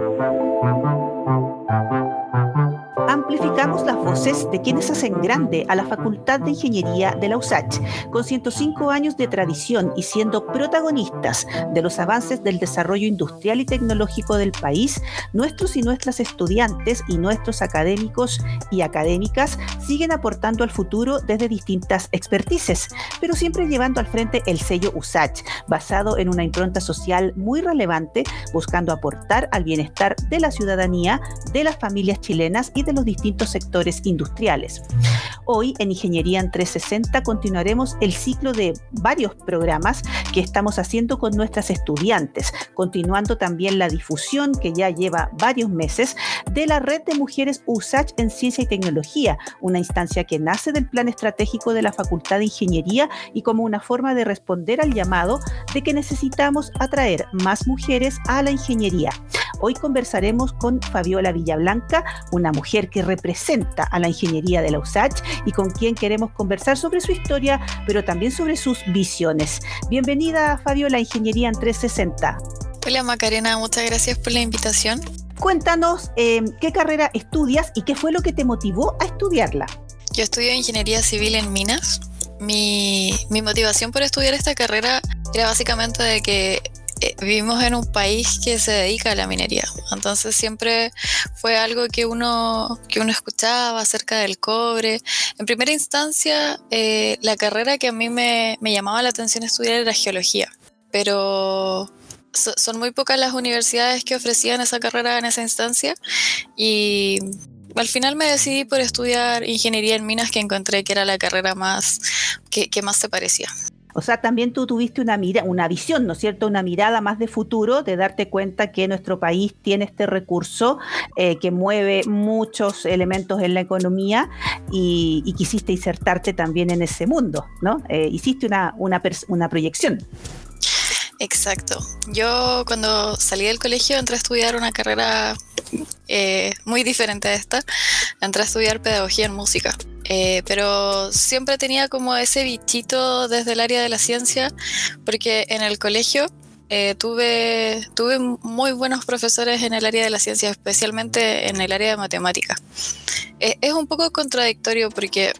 Thank you. Amplificamos las voces de quienes hacen grande a la Facultad de Ingeniería de la USACH, con 105 años de tradición y siendo protagonistas de los avances del desarrollo industrial y tecnológico del país, nuestros y nuestras estudiantes y nuestros académicos y académicas siguen aportando al futuro desde distintas expertices, pero siempre llevando al frente el sello USACH, basado en una impronta social muy relevante, buscando aportar al bienestar de la ciudadanía, de las familias chilenas y de los distintos sectores industriales. Hoy en Ingeniería en 360 continuaremos el ciclo de varios programas que estamos haciendo con nuestras estudiantes, continuando también la difusión que ya lleva varios meses de la red de mujeres USACH en ciencia y tecnología, una instancia que nace del plan estratégico de la Facultad de Ingeniería y como una forma de responder al llamado de que necesitamos atraer más mujeres a la ingeniería. Hoy conversaremos con Fabiola Villablanca, una mujer que representa a la ingeniería de la USACH y con quien queremos conversar sobre su historia, pero también sobre sus visiones. Bienvenida, Fabiola, Ingeniería en 360. Hola Macarena, muchas gracias por la invitación. Cuéntanos eh, qué carrera estudias y qué fue lo que te motivó a estudiarla. Yo estudio Ingeniería Civil en Minas. Mi, mi motivación por estudiar esta carrera era básicamente de que vivimos en un país que se dedica a la minería. Entonces siempre fue algo que uno, que uno escuchaba acerca del cobre. En primera instancia, eh, la carrera que a mí me, me, llamaba la atención estudiar era geología, pero son muy pocas las universidades que ofrecían esa carrera en esa instancia y al final me decidí por estudiar ingeniería en minas que encontré que era la carrera más que, que más se parecía. O sea, también tú tuviste una, mira, una visión, ¿no es cierto? Una mirada más de futuro, de darte cuenta que nuestro país tiene este recurso eh, que mueve muchos elementos en la economía y, quisiste insertarte también en ese mundo, ¿no? Eh, hiciste una, una, una proyección. Exacto. Yo cuando salí del colegio entré a estudiar una carrera eh, muy diferente a esta. Entré a estudiar pedagogía en música. Eh, pero siempre tenía como ese bichito desde el área de la ciencia, porque en el colegio eh, tuve, tuve muy buenos profesores en el área de la ciencia, especialmente en el área de matemática. es un poco contradictorio porque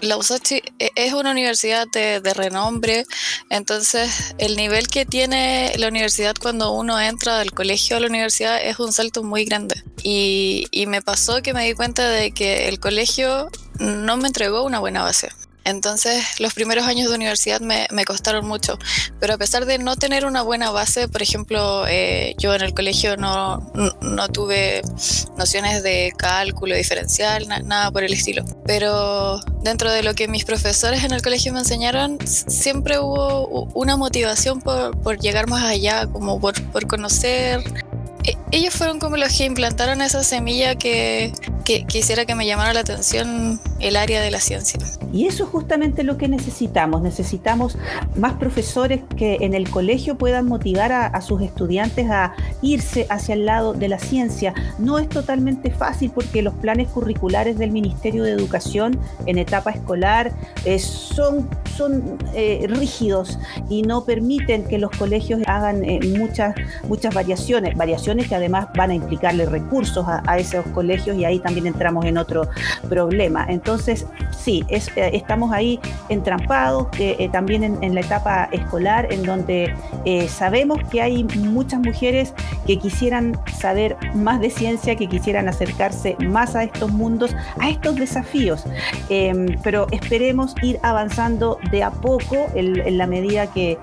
la USACH es una universidad de, renombre, entonces el nivel que tiene la universidad cuando uno entra del colegio a la universidad es un salto muy grande. Y, y me pasó que me di cuenta de que el colegio no me entregó una buena base. Entonces los primeros años de universidad me, costaron mucho, pero a pesar de no tener una buena base, por ejemplo, eh, yo en el colegio no, no, tuve nociones de cálculo diferencial, nada por el estilo, pero dentro de lo que mis profesores en el colegio me enseñaron, siempre hubo una motivación por, por llegar más allá, como por, por conocer e, ellos fueron como los que implantaron esa semilla que, que quisiera que me llamara la atención el área de la ciencia. Y eso es justamente lo que necesitamos. Necesitamos más profesores que en el colegio puedan motivar a, sus estudiantes a irse hacia el lado de la ciencia. No es totalmente fácil porque los planes curriculares del Ministerio de Educación en etapa escolar eh, son, son eh, rígidos y no permiten que los colegios hagan eh, muchas, muchas variaciones, variaciones que además van a implicarle recursos a, esos colegios y ahí también entramos en otro problema. Entonces, sí, eh, estamos ahí entrampados, eh, también en, la etapa escolar, en donde eh, sabemos que hay muchas mujeres que quisieran saber más de ciencia, que quisieran acercarse más a estos mundos, a estos desafíos. Em, pero esperemos ir avanzando de a poco en, la medida que,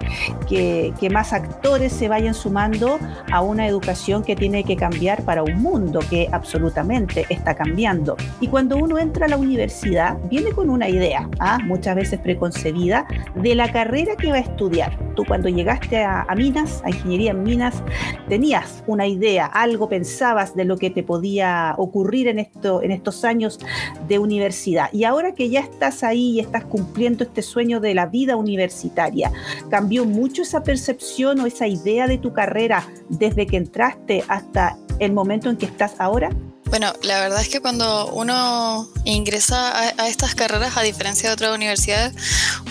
que, que más actores se vayan sumando a una educación que tiene que cambiar para un mundo que absolutamente está cambiando. Y cuando uno entra a la universidad, viene con una idea, ¿ah? muchas veces preconcebida, de la carrera que va a estudiar. Tú cuando llegaste a, Minas, a Ingeniería en Minas, tenías una idea, algo pensabas de lo que te podía ocurrir en, esto, en estos años de universidad. Y ahora que ya estás ahí y estás cumpliendo este sueño de la vida universitaria, ¿cambió mucho esa percepción o esa idea de tu carrera desde que entraste hasta el momento en que estás ahora? Bueno, la verdad es que cuando uno ingresa a, estas carreras, a diferencia de otras universidades,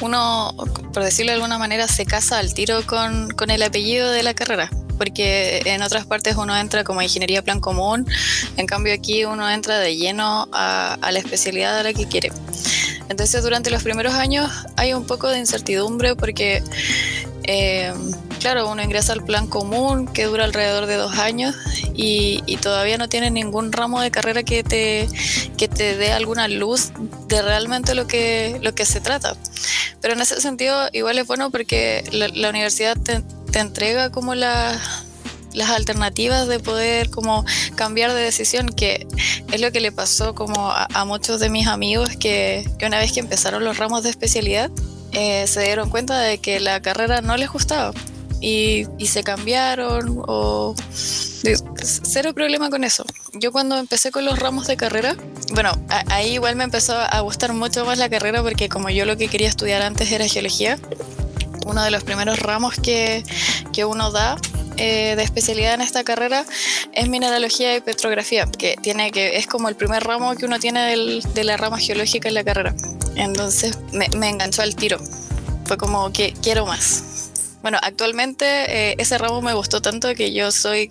uno, por decirlo de alguna manera, se casa al tiro con, con el apellido de la carrera. porque en otras partes uno entra como ingeniería plan común, en cambio aquí uno entra de lleno a, la especialidad de la que quiere. Entonces durante los primeros años hay un poco de incertidumbre porque, eh, claro, uno ingresa al plan común que dura alrededor de dos años y, todavía no tiene ningún ramo de carrera que te, que te dé alguna luz de realmente lo que, lo que se trata. Pero en ese sentido igual es bueno porque la, universidad te, entrega como la, las alternativas de poder como cambiar de decisión, que es lo que le pasó como a, muchos de mis amigos que, que, una vez que empezaron los ramos de especialidad, eh, se dieron cuenta de que la carrera no les gustaba y, se cambiaron o cero problema con eso. Yo cuando empecé con los ramos de carrera, bueno, ahí igual me empezó a gustar mucho más la carrera porque como yo lo que quería estudiar antes era geología, uno de los primeros ramos que, que uno da eh, de especialidad en esta carrera es mineralogía y petrografía, que tiene que es como el primer ramo que uno tiene de la rama geológica en la carrera. Entonces me, me enganchó al tiro. Fue como que quiero más. Bueno, actualmente eh, ese ramo me gustó tanto que yo soy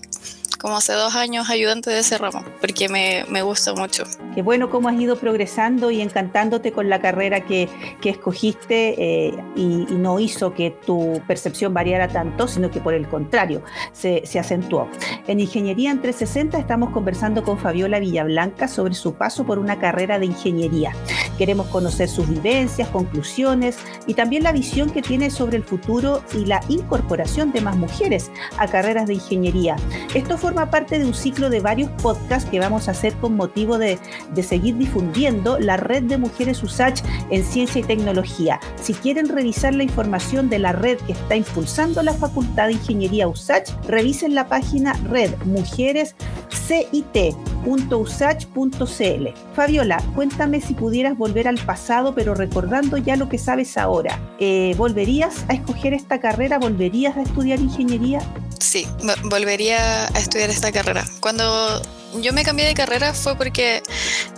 como hace dos años ayudante de ese ramo, porque me, me gusta mucho. Qué bueno cómo has ido progresando y encantándote con la carrera que, que escogiste eh, y, no hizo que tu percepción variara tanto, sino que por el contrario, se, se acentuó. En Ingeniería en 360 estamos conversando con Fabiola Villablanca sobre su paso por una carrera de ingeniería. Queremos conocer sus vivencias, conclusiones y también la visión que tiene sobre el futuro y la incorporación de más mujeres a carreras de ingeniería. Esto fue forma parte de un ciclo de varios podcasts que vamos a hacer con motivo de, seguir difundiendo la red de mujeres USACH en ciencia y tecnología. Si quieren revisar la información de la red que está impulsando la Facultad de Ingeniería USACH, revisen la página red mujeres cit.usach.cl. Fabiola, cuéntame si pudieras volver al pasado, pero recordando ya lo que sabes ahora. Eh, ¿Volverías a escoger esta carrera? ¿Volverías a estudiar ingeniería? Sí, volvería a estudiar esta carrera. Cuando yo me cambié de carrera fue porque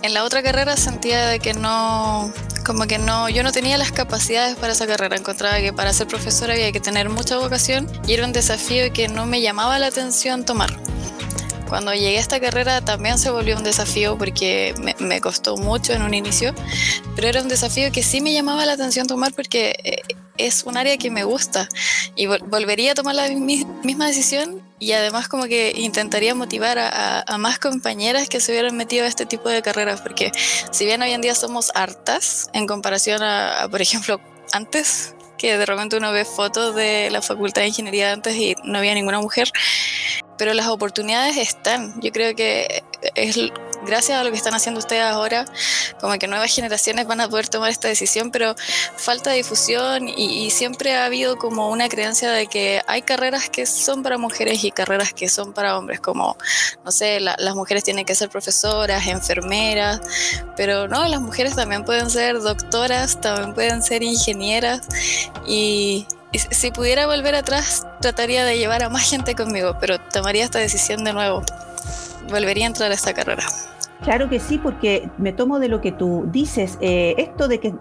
en la otra carrera sentía que no, como que no, yo no tenía las capacidades para esa carrera. Encontraba que para ser profesora había que tener mucha vocación y era un desafío que no me llamaba la atención tomar. Cuando llegué a esta carrera también se volvió un desafío porque me, costó mucho en un inicio, pero era un desafío que sí me llamaba la atención tomar porque eh, es un área que me gusta y volvería a tomar la misma decisión y además como que intentaría motivar a, más compañeras que se hubieran metido a este tipo de carreras porque si bien hoy en día somos hartas en comparación a por ejemplo, antes, que de repente uno ve fotos de la Facultad de Ingeniería antes y no había ninguna mujer, pero las oportunidades están. Yo creo que es gracias a lo que están haciendo ustedes ahora, como que nuevas generaciones van a poder tomar esta decisión, pero falta difusión y, siempre ha habido como una creencia de que hay carreras que son para mujeres y carreras que son para hombres, como, no sé, las mujeres tienen que ser profesoras, enfermeras, pero no, las mujeres también pueden ser doctoras, también pueden ser ingenieras y, si pudiera volver atrás, trataría de llevar a más gente conmigo, pero tomaría esta decisión de nuevo. Volvería a entrar a esta carrera. Claro que sí, porque me tomo de lo que tú dices. Eh, esto de que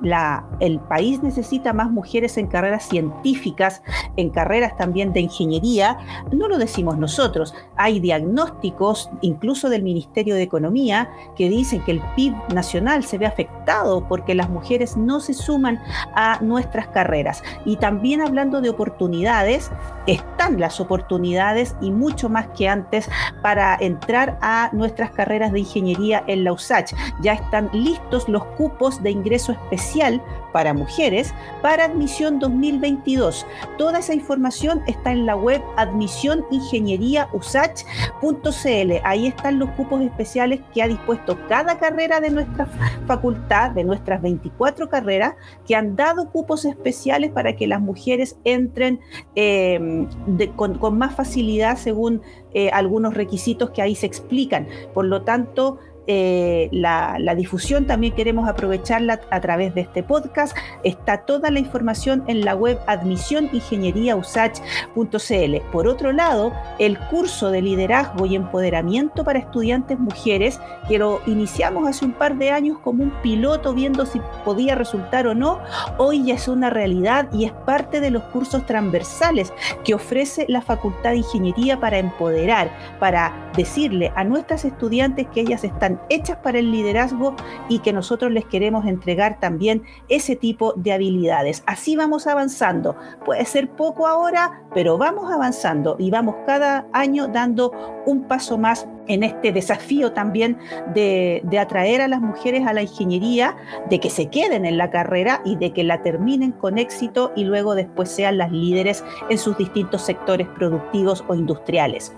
el país necesita más mujeres en carreras científicas, en carreras también de ingeniería, no lo decimos nosotros. Hay diagnósticos, incluso del Ministerio de Economía, que dicen que el PIB nacional se ve afectado porque las mujeres no se suman a nuestras carreras. Y también hablando de oportunidades, están las oportunidades y mucho más que antes para entrar a nuestras carreras de ingeniería en la USACH. Ya están listos los cupos de ingreso especial para mujeres para admisión 2022. Toda esa información está en la web admisioningenieríausach.cl. Ahí están los cupos especiales que ha dispuesto cada carrera de nuestra facultad, de nuestras 24 carreras, que han dado cupos especiales para que las mujeres entren eh, con, con, más facilidad según eh, algunos requisitos que ahí se explican. Por lo tanto, eh, la, difusión también queremos aprovecharla a través de este podcast. Está toda la información en la web admisionyingenieriausach.cl. Por otro lado, el curso de liderazgo y empoderamiento para estudiantes mujeres, que lo iniciamos hace un par de años como un piloto viendo si podía resultar o no, hoy ya es una realidad y es parte de los cursos transversales que ofrece la Facultad de Ingeniería para empoderar, para decirle a nuestras estudiantes que ellas están hechas para el liderazgo y que nosotros les queremos entregar también ese tipo de habilidades. Así vamos avanzando. Puede ser poco ahora, pero vamos avanzando y vamos cada año dando un paso más en este desafío también de, atraer a las mujeres a la ingeniería, de que se queden en la carrera y de que la terminen con éxito y luego después sean las líderes en sus distintos sectores productivos o industriales.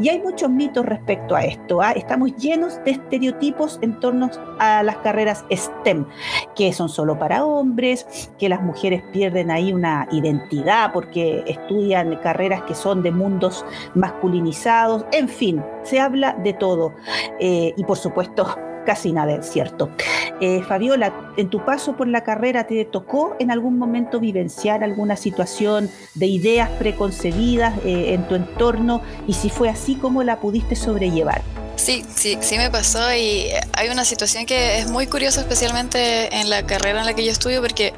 Y hay muchos mitos respecto a esto. ¿ah? Estamos llenos de estereotipos en torno a las carreras STEM, que son solo para hombres, que las mujeres pierden ahí una identidad porque estudian carreras que son de mundos masculinizados, en fin, se habla de todo. Eh, y por supuesto, casi nada es cierto. Eh, Fabiola, en tu paso por la carrera, ¿te tocó en algún momento vivenciar alguna situación de ideas preconcebidas eh, en tu entorno? Y si fue así, ¿cómo la pudiste sobrellevar? Sí, sí, sí me pasó y hay una situación que es muy curiosa, especialmente en la carrera en la que yo estudio, porque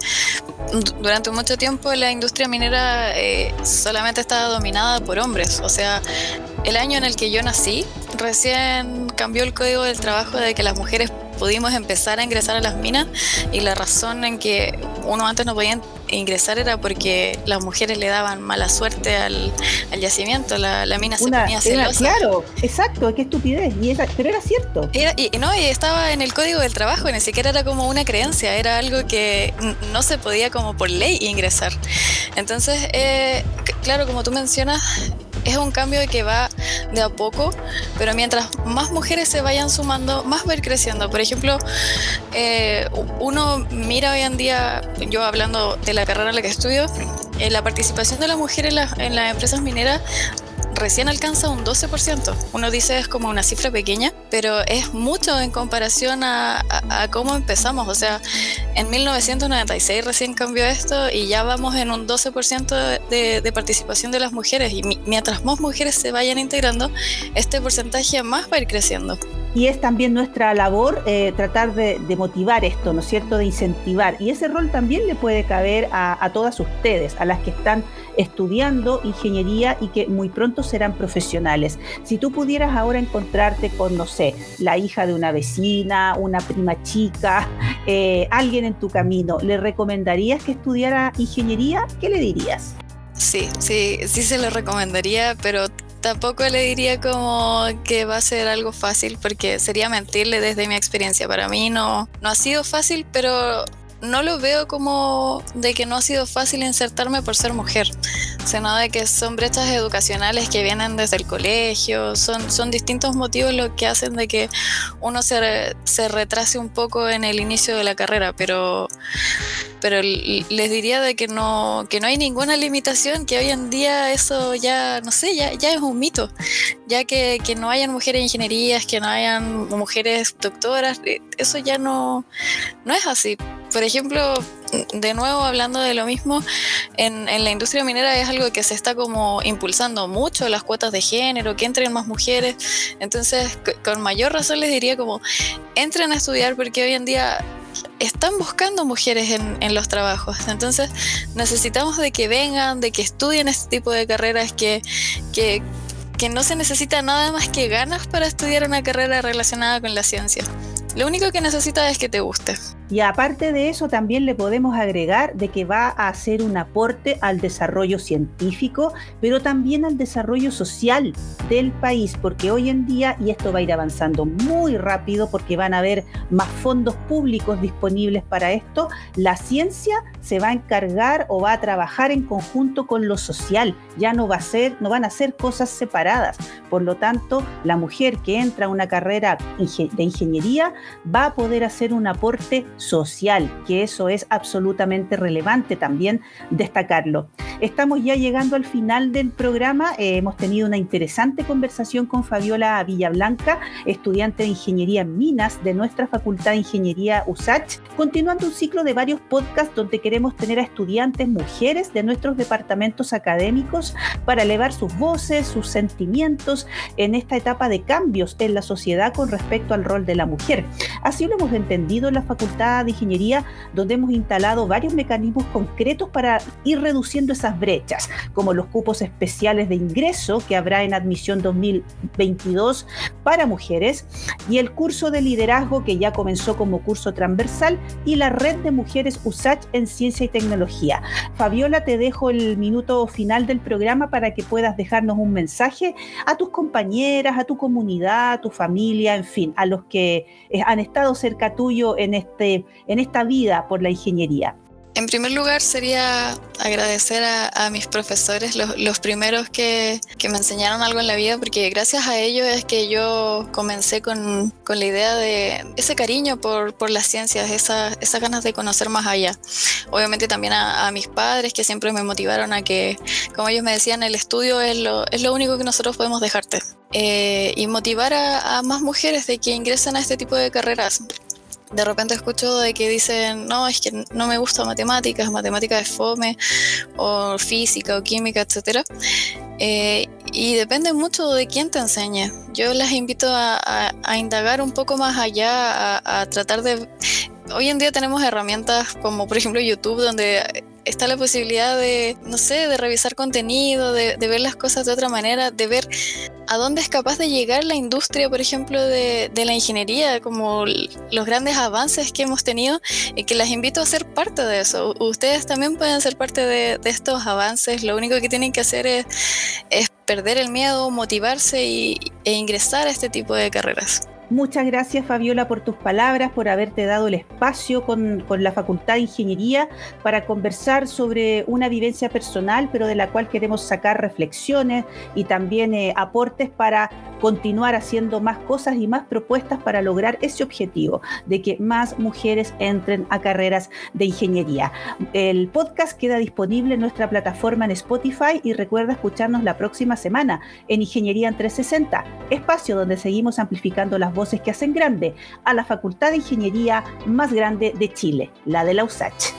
durante mucho tiempo la industria minera solamente estaba dominada por hombres. O sea, el año en el que yo nací, recién cambió el código del trabajo de que las mujeres pudimos empezar a ingresar a las minas y la razón en que uno antes no podía ingresar era porque las mujeres le daban mala suerte al, yacimiento, la, mina se ponía celosa. claro, exacto, qué estupidez, y pero era cierto. y, no, y estaba en el código del trabajo, ni siquiera era como una creencia, era algo que no se podía como por ley ingresar. Entonces, eh, claro, como tú mencionas, es un cambio que va de a poco, pero mientras más mujeres se vayan sumando, más va a ir creciendo. Por ejemplo, eh, uno mira hoy en día, yo hablando de la carrera en la que estudio, eh, la participación de las mujeres en las empresas mineras recién alcanza un 12%. Uno dice es como una cifra pequeña, pero es mucho en comparación a, cómo empezamos. O sea, en 1996 recién cambió esto y ya vamos en un 12% de, de, participación de las mujeres. Y mientras más mujeres se vayan integrando, este porcentaje más va a ir creciendo y es también nuestra labor eh, tratar de, motivar esto, ¿no es cierto?, de incentivar. Y ese rol también le puede caber a, todas ustedes, a las que están estudiando ingeniería y que muy pronto serán profesionales. Si tú pudieras ahora encontrarte con, no sé, la hija de una vecina, una prima chica, eh, alguien en tu camino, ¿le recomendarías que estudiara ingeniería? ¿Qué le dirías? Sí, sí, sí se lo recomendaría, pero tampoco le diría como que va a ser algo fácil porque sería mentirle desde mi experiencia. Para mí no, no ha sido fácil, pero no lo veo como de que no ha sido fácil insertarme por ser mujer, sino de que son brechas educacionales que vienen desde el colegio, son, son distintos motivos lo que hacen de que uno se, se retrase un poco en el inicio de la carrera, pero pero les diría de que no, que no hay ninguna limitación, que hoy en día eso ya, no sé, ya, ya es un mito, ya que, que no hayan mujeres ingenierías, que no hayan mujeres doctoras, eh, eso ya no, no es así. Por ejemplo, de nuevo hablando de lo mismo, en, en, la industria minera es algo que se está como impulsando mucho, las cuotas de género, que entren más mujeres. Entonces, con mayor razón les diría como, entren a estudiar porque hoy en día están buscando mujeres en, los trabajos. Entonces necesitamos de que vengan, de que estudien este tipo de carreras, que, que, que no se necesita nada más que ganas para estudiar una carrera relacionada con la ciencia. Lo único que necesita es que te guste. Y aparte de eso, también le podemos agregar de que va a hacer un aporte al desarrollo científico, pero también al desarrollo social del país, porque hoy en día, y esto va a ir avanzando muy rápido porque van a haber más fondos públicos disponibles para esto, la ciencia se va a encargar o va a trabajar en conjunto con lo social, ya no va a ser, no van a ser cosas separadas. Por lo tanto, la mujer que entra a una carrera de ingeniería va a poder hacer un aporte social, que eso es absolutamente relevante también destacarlo. Estamos ya llegando al final del programa. Eh, hemos tenido una interesante conversación con Fabiola Villablanca, estudiante de Ingeniería en Minas de nuestra Facultad de Ingeniería USACH, continuando un ciclo de varios podcasts donde queremos tener a estudiantes mujeres de nuestros departamentos académicos para elevar sus voces, sus sentimientos en esta etapa de cambios en la sociedad con respecto al rol de la mujer. Así lo hemos entendido en la Facultad de Ingeniería, donde hemos instalado varios mecanismos concretos para ir reduciendo esas brechas, como los cupos especiales de ingreso que habrá en admisión 2022 para mujeres y el curso de liderazgo que ya comenzó como curso transversal y la red de mujeres USACH en ciencia y tecnología. Fabiola, te dejo el minuto final del programa para que puedas dejarnos un mensaje a tus compañeras, a tu comunidad, a tu familia, en fin, a los que eh, han estado cerca tuyo en, este, en esta vida por la ingeniería. En primer lugar sería agradecer a, mis profesores, los, primeros que, me enseñaron algo en la vida, porque gracias a ellos es que yo comencé con, la idea de ese cariño por, por las ciencias, esas esa ganas de conocer más allá. Obviamente también a, mis padres que siempre me motivaron a que, como ellos me decían, el estudio es lo, es lo único que nosotros podemos dejarte. Eh, y motivar a, a más mujeres de que ingresen a este tipo de carreras de repente escucho de que dicen, no, es que no me gusta matemáticas, matemáticas de fome, o física o química, etc. Eh, y depende mucho de quién te enseñe. Yo les invito a, indagar un poco más allá, a, tratar de... Hoy en día tenemos herramientas como por ejemplo YouTube, donde está la posibilidad de, no sé, de revisar contenido, de, ver las cosas de otra manera, de ver a dónde es capaz de llegar la industria, por ejemplo, de, la ingeniería, como los grandes avances que hemos tenido, y que las invito a ser parte de eso. Ustedes también pueden ser parte de, estos avances, lo único que tienen que hacer es, perder el miedo, motivarse e ingresar a este tipo de carreras. Muchas gracias Fabiola por tus palabras, por haberte dado el espacio con, la Facultad de Ingeniería para conversar sobre una vivencia personal, pero de la cual queremos sacar reflexiones y también eh, aportes para continuar haciendo más cosas y más propuestas para lograr ese objetivo de que más mujeres entren a carreras de ingeniería. El podcast queda disponible en nuestra plataforma en Spotify y recuerda escucharnos la próxima semana en Ingeniería en 360, espacio donde seguimos amplificando las que hacen grande a la Facultad de Ingeniería más grande de Chile, la de la USACH.